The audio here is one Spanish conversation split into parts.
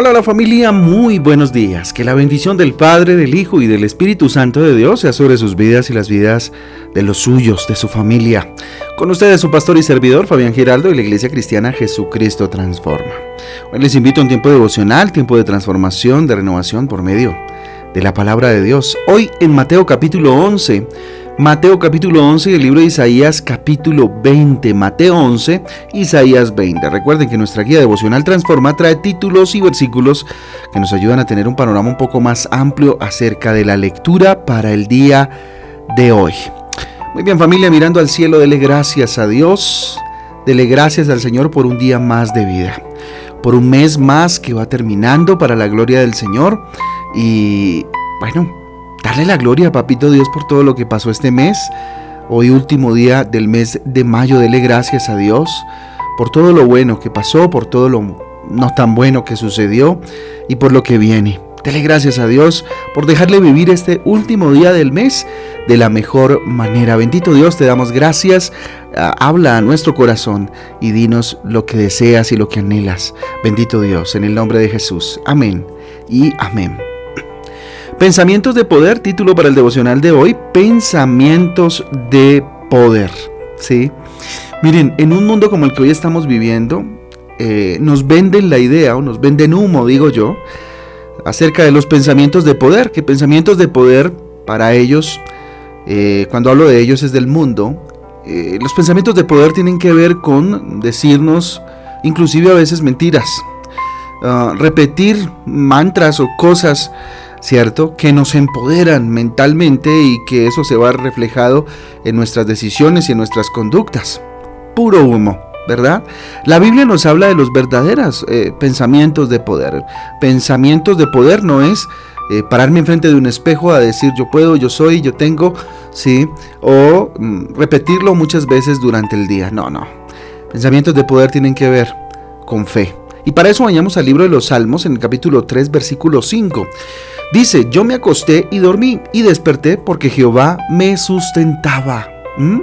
Hola la familia, muy buenos días. Que la bendición del Padre, del Hijo y del Espíritu Santo de Dios sea sobre sus vidas y las vidas de los suyos, de su familia. Con ustedes su pastor y servidor Fabián Giraldo y la Iglesia Cristiana Jesucristo Transforma. Hoy les invito a un tiempo devocional, tiempo de transformación, de renovación por medio de la palabra de Dios. Hoy en Mateo capítulo 11 Mateo capítulo 11 y el libro de Isaías capítulo 20. Mateo 11, Isaías 20. Recuerden que nuestra guía devocional Transforma trae títulos y versículos que nos ayudan a tener un panorama un poco más amplio acerca de la lectura para el día de hoy. Muy bien familia, mirando al cielo, dele gracias a Dios, dele gracias al Señor por un día más de vida, por un mes más que va terminando para la gloria del Señor y bueno, Darle la gloria, papito Dios, por todo lo que pasó este mes. Hoy último día del mes de mayo, dele gracias a Dios por todo lo bueno que pasó, por todo lo no tan bueno que sucedió y por lo que viene. Dele gracias a Dios por dejarle vivir este último día del mes de la mejor manera. Bendito Dios, te damos gracias. Ah, habla a nuestro corazón y dinos lo que deseas y lo que anhelas. Bendito Dios, en el nombre de Jesús. Amén y amén. Pensamientos de poder, título para el devocional de hoy, Pensamientos de poder. ¿sí? Miren, en un mundo como el que hoy estamos viviendo, eh, nos venden la idea o nos venden humo, digo yo, acerca de los pensamientos de poder, que pensamientos de poder para ellos, eh, cuando hablo de ellos es del mundo, eh, los pensamientos de poder tienen que ver con decirnos inclusive a veces mentiras, ah, repetir mantras o cosas ¿cierto? Que nos empoderan mentalmente y que eso se va reflejado en nuestras decisiones y en nuestras conductas. Puro humo. ¿verdad? La Biblia nos habla de los verdaderos eh, pensamientos de poder. Pensamientos de poder no es eh, pararme enfrente de un espejo a decir yo puedo, yo soy, yo tengo, ¿sí? O mm, repetirlo muchas veces durante el día. No, no. Pensamientos de poder tienen que ver con fe. Y para eso vayamos al libro de los Salmos en el capítulo 3, versículo 5. Dice, yo me acosté y dormí y desperté porque Jehová me sustentaba. ¿Mm?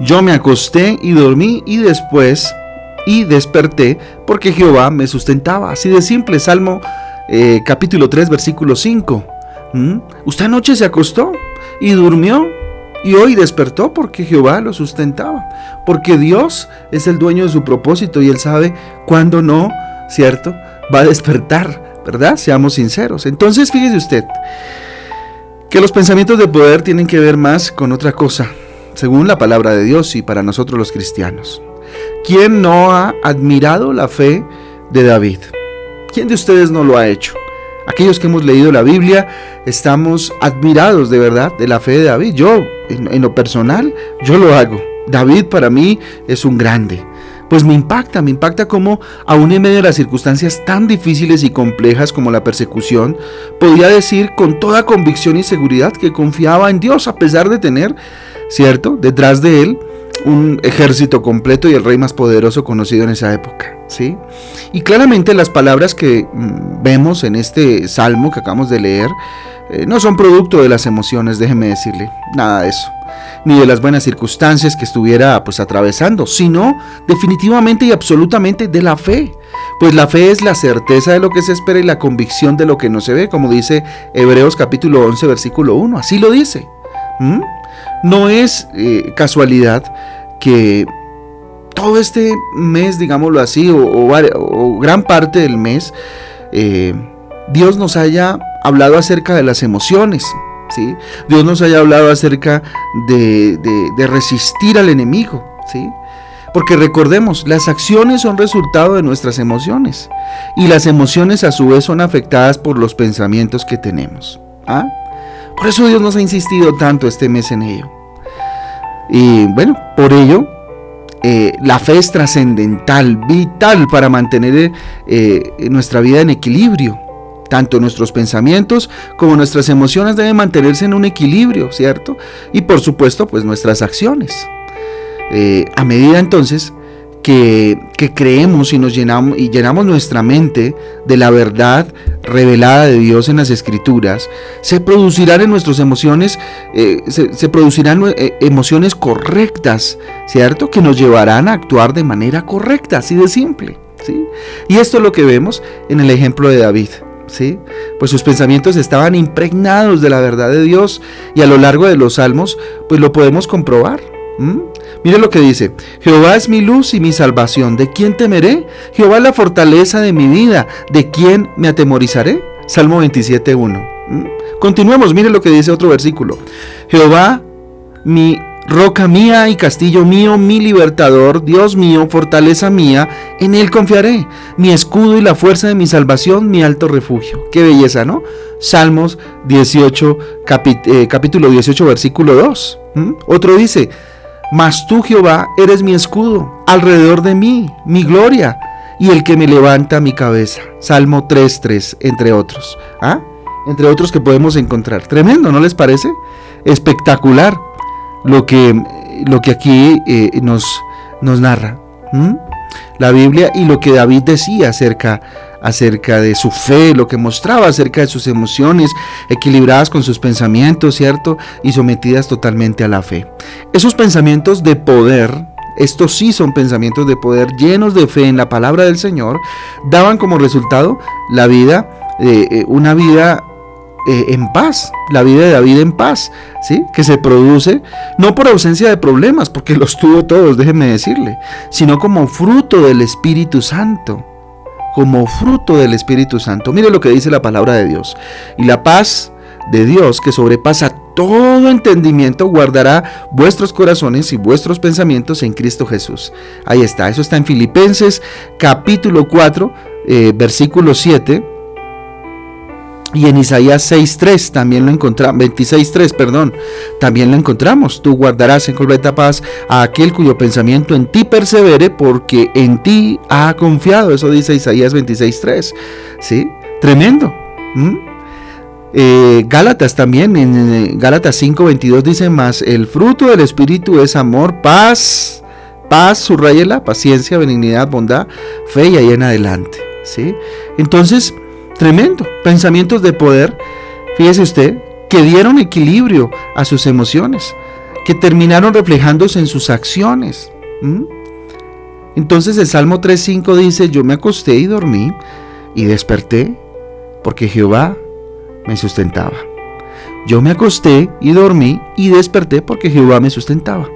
Yo me acosté y dormí y después y desperté porque Jehová me sustentaba. Así de simple, Salmo eh, capítulo 3, versículo 5. ¿Mm? Usted anoche se acostó y durmió y hoy despertó porque Jehová lo sustentaba. Porque Dios es el dueño de su propósito y él sabe cuándo no, ¿cierto? Va a despertar. ¿Verdad? Seamos sinceros. Entonces, fíjese usted que los pensamientos de poder tienen que ver más con otra cosa, según la palabra de Dios y para nosotros los cristianos. ¿Quién no ha admirado la fe de David? ¿Quién de ustedes no lo ha hecho? Aquellos que hemos leído la Biblia estamos admirados de verdad de la fe de David. Yo, en, en lo personal, yo lo hago. David para mí es un grande pues me impacta, me impacta como aún en medio de las circunstancias tan difíciles y complejas como la persecución, podía decir con toda convicción y seguridad que confiaba en Dios a pesar de tener, ¿cierto?, detrás de él un ejército completo y el rey más poderoso conocido en esa época, ¿sí? Y claramente las palabras que mm, vemos en este salmo que acabamos de leer eh, no son producto de las emociones, déjeme decirle, nada de eso ni de las buenas circunstancias que estuviera pues atravesando, sino definitivamente y absolutamente de la fe. Pues la fe es la certeza de lo que se espera y la convicción de lo que no se ve, como dice Hebreos capítulo 11 versículo 1, así lo dice. No es eh, casualidad que todo este mes, digámoslo así, o, gran parte del mes, eh, Dios nos haya hablado acerca de las emociones, Dios nos haya hablado acerca de, resistir al enemigo, ¿sí? Porque recordemos, las acciones son resultado de nuestras emociones y las emociones a su vez son afectadas por los pensamientos que tenemos. ¿ah? Por eso Dios nos ha insistido tanto este mes en ello. Y bueno, por ello, eh, la fe es trascendental, vital para mantener eh, nuestra vida en equilibrio. Tanto nuestros pensamientos como nuestras emociones deben mantenerse en un equilibrio, ¿cierto? Y por supuesto, pues nuestras acciones. Eh, a medida entonces que, creemos y nos llenamos y llenamos nuestra mente de la verdad revelada de Dios en las Escrituras, se producirán en nuestras emociones, eh, se, producirán eh, emociones correctas, ¿cierto? Que nos llevarán a actuar de manera correcta, así de simple. ¿sí? Y esto es lo que vemos en el ejemplo de David. ¿Sí? Pues sus pensamientos estaban impregnados de la verdad de Dios y a lo largo de los salmos, pues lo podemos comprobar. Mire lo que dice, Jehová es mi luz y mi salvación, ¿de quién temeré? Jehová es la fortaleza de mi vida, ¿de quién me atemorizaré? Salmo 27.1. Continuemos, mire lo que dice otro versículo. Jehová, mi roca mía y castillo mío, mi libertador, Dios mío, fortaleza mía, en él confiaré, mi escudo y la fuerza de mi salvación, mi alto refugio. Qué belleza, ¿no? Salmos 18, eh, capítulo 18, versículo 2. Otro dice, mas tú, Jehová, eres mi escudo, alrededor de mí, mi gloria, y el que me levanta mi cabeza. Salmo 3.3, entre otros. ¿Ah? Entre otros que podemos encontrar. Tremendo, ¿no les parece? Espectacular lo que, lo que aquí eh, nos, nos narra. La Biblia y lo que David decía acerca acerca de su fe, lo que mostraba acerca de sus emociones, equilibradas con sus pensamientos, ¿cierto? Y sometidas totalmente a la fe. Esos pensamientos de poder, estos sí son pensamientos de poder llenos de fe en la palabra del Señor, daban como resultado la vida, eh, eh, una vida eh, en paz, la vida de David en paz, ¿sí? Que se produce no por ausencia de problemas, porque los tuvo todos, déjenme decirle, sino como fruto del Espíritu Santo como fruto del Espíritu Santo. Mire lo que dice la palabra de Dios. Y la paz de Dios que sobrepasa todo entendimiento guardará vuestros corazones y vuestros pensamientos en Cristo Jesús. Ahí está, eso está en Filipenses capítulo 4, eh, versículo 7 y en Isaías 6.3 también lo encontramos, 26.3, perdón, también lo encontramos. Tú guardarás en completa paz a aquel cuyo pensamiento en ti persevere porque en ti ha confiado. Eso dice Isaías 26.3. ¿Sí? Tremendo. Eh, Gálatas también, en Gálatas 5.22 dice más, el fruto del Espíritu es amor, paz, paz, subrayela, paciencia, benignidad, bondad, fe y ahí en adelante. ¿Sí? Entonces, Tremendo. Pensamientos de poder, fíjese usted, que dieron equilibrio a sus emociones, que terminaron reflejándose en sus acciones. Entonces el Salmo 3.5 dice, yo me acosté y dormí y desperté porque Jehová me sustentaba. Yo me acosté y dormí y desperté porque Jehová me sustentaba.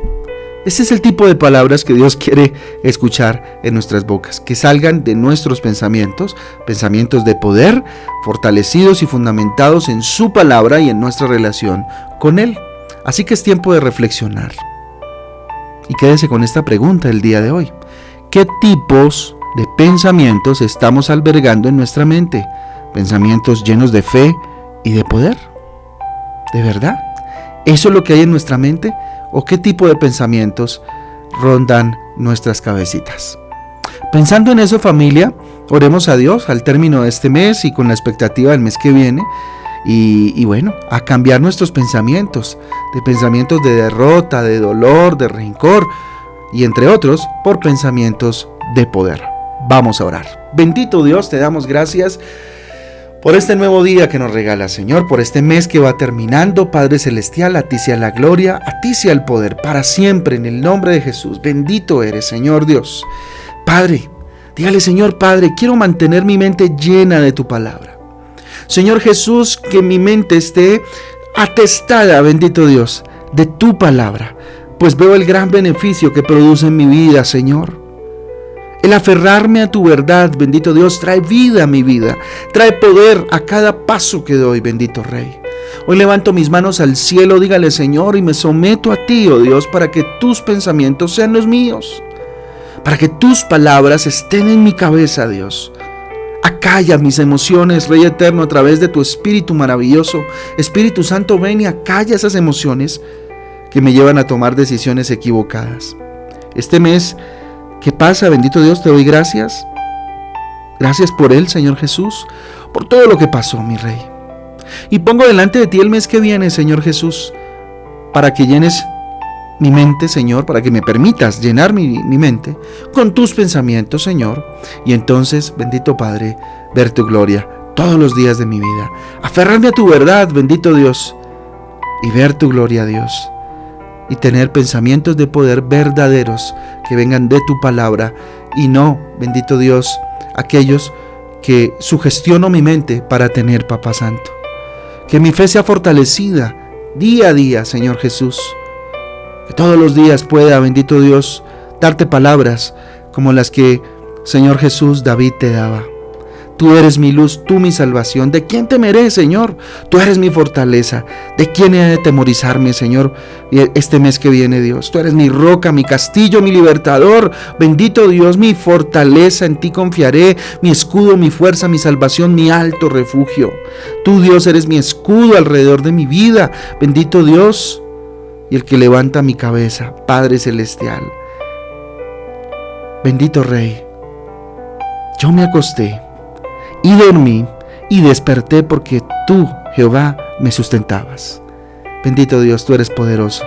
Ese es el tipo de palabras que Dios quiere escuchar en nuestras bocas, que salgan de nuestros pensamientos, pensamientos de poder, fortalecidos y fundamentados en su palabra y en nuestra relación con Él. Así que es tiempo de reflexionar. Y quédese con esta pregunta el día de hoy. ¿Qué tipos de pensamientos estamos albergando en nuestra mente? ¿Pensamientos llenos de fe y de poder? ¿De verdad? ¿Eso es lo que hay en nuestra mente? o qué tipo de pensamientos rondan nuestras cabecitas. Pensando en eso familia, oremos a Dios al término de este mes y con la expectativa del mes que viene. Y, bueno, a cambiar nuestros pensamientos, de pensamientos de derrota, de dolor, de rencor y entre otros por pensamientos de poder. Vamos a orar. Bendito Dios, te damos gracias por este nuevo día que nos regala, Señor, por este mes que va terminando, Padre Celestial, a ti sea la gloria, a ti sea el poder, para siempre, en el nombre de Jesús. Bendito eres, Señor Dios. Padre, dígale, Señor Padre, quiero mantener mi mente llena de tu palabra. Señor Jesús, que mi mente esté atestada, bendito Dios, de tu palabra, pues veo el gran beneficio que produce en mi vida, Señor. El aferrarme a tu verdad, bendito Dios, trae vida a mi vida, trae poder a cada paso que doy, bendito Rey. Hoy levanto mis manos al cielo, dígale Señor, y me someto a ti, oh Dios, para que tus pensamientos sean los míos, para que tus palabras estén en mi cabeza, Dios. Acalla mis emociones, Rey eterno, a través de tu Espíritu maravilloso. Espíritu Santo, ven y acalla esas emociones que me llevan a tomar decisiones equivocadas. Este mes ¿Qué pasa? Bendito Dios, te doy gracias. Gracias por Él, Señor Jesús, por todo lo que pasó, mi Rey. Y pongo delante de ti el mes que viene, Señor Jesús, para que llenes mi mente, Señor, para que me permitas llenar mi, mi, mente con tus pensamientos, Señor. Y entonces, bendito Padre, ver tu gloria todos los días de mi vida. Aferrarme a tu verdad, bendito Dios, y ver tu gloria, Dios y tener pensamientos de poder verdaderos que vengan de tu palabra y no, bendito Dios, aquellos que sugestiono mi mente para tener Papá Santo. Que mi fe sea fortalecida día a día, Señor Jesús. Que todos los días pueda, bendito Dios, darte palabras como las que, Señor Jesús, David te daba. Tú eres mi luz, tú mi salvación. ¿De quién temeré, Señor? Tú eres mi fortaleza. ¿De quién he de temorizarme, Señor, este mes que viene, Dios? Tú eres mi roca, mi castillo, mi libertador. Bendito Dios, mi fortaleza, en ti confiaré, mi escudo, mi fuerza, mi salvación, mi alto refugio. Tú, Dios, eres mi escudo alrededor de mi vida. Bendito Dios y el que levanta mi cabeza, Padre Celestial. Bendito Rey, yo me acosté y dormí y desperté porque tú, Jehová, me sustentabas. Bendito Dios, tú eres poderoso,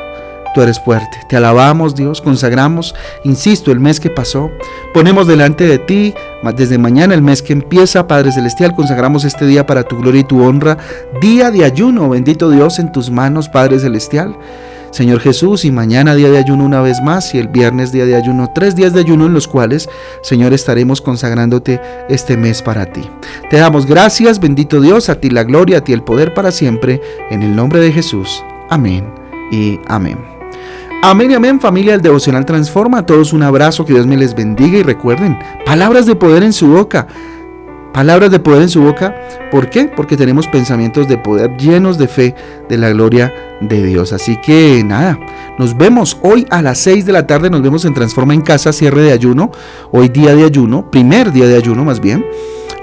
tú eres fuerte. Te alabamos, Dios, consagramos, insisto, el mes que pasó, ponemos delante de ti, desde mañana, el mes que empieza, Padre Celestial, consagramos este día para tu gloria y tu honra, día de ayuno, bendito Dios, en tus manos, Padre Celestial. Señor Jesús, y mañana día de ayuno una vez más, y el viernes día de ayuno, tres días de ayuno en los cuales, Señor, estaremos consagrándote este mes para ti. Te damos gracias, bendito Dios, a ti la gloria, a ti el poder para siempre, en el nombre de Jesús. Amén y amén. Amén y amén, familia del Devocional Transforma. A todos un abrazo, que Dios me les bendiga y recuerden, palabras de poder en su boca. Palabras de poder en su boca. ¿Por qué? Porque tenemos pensamientos de poder llenos de fe de la gloria de Dios. Así que nada, nos vemos hoy a las 6 de la tarde. Nos vemos en Transforma en Casa, cierre de ayuno. Hoy día de ayuno, primer día de ayuno más bien.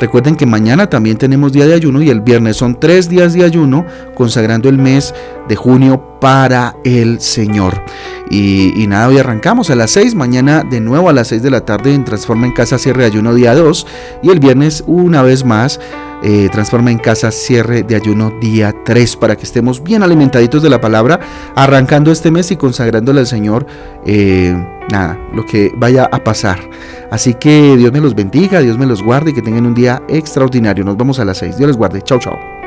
Recuerden que mañana también tenemos día de ayuno y el viernes son tres días de ayuno consagrando el mes de junio para el Señor. Y, nada, hoy arrancamos a las 6, mañana de nuevo a las 6 de la tarde en Transforma en Casa Cierre de Ayuno día 2 y el viernes una vez más eh, Transforma en Casa Cierre de Ayuno día 3 para que estemos bien alimentaditos de la palabra, arrancando este mes y consagrándole al Señor. Eh, nada, lo que vaya a pasar. Así que Dios me los bendiga, Dios me los guarde y que tengan un día extraordinario. Nos vemos a las 6. Dios les guarde. Chao, chao.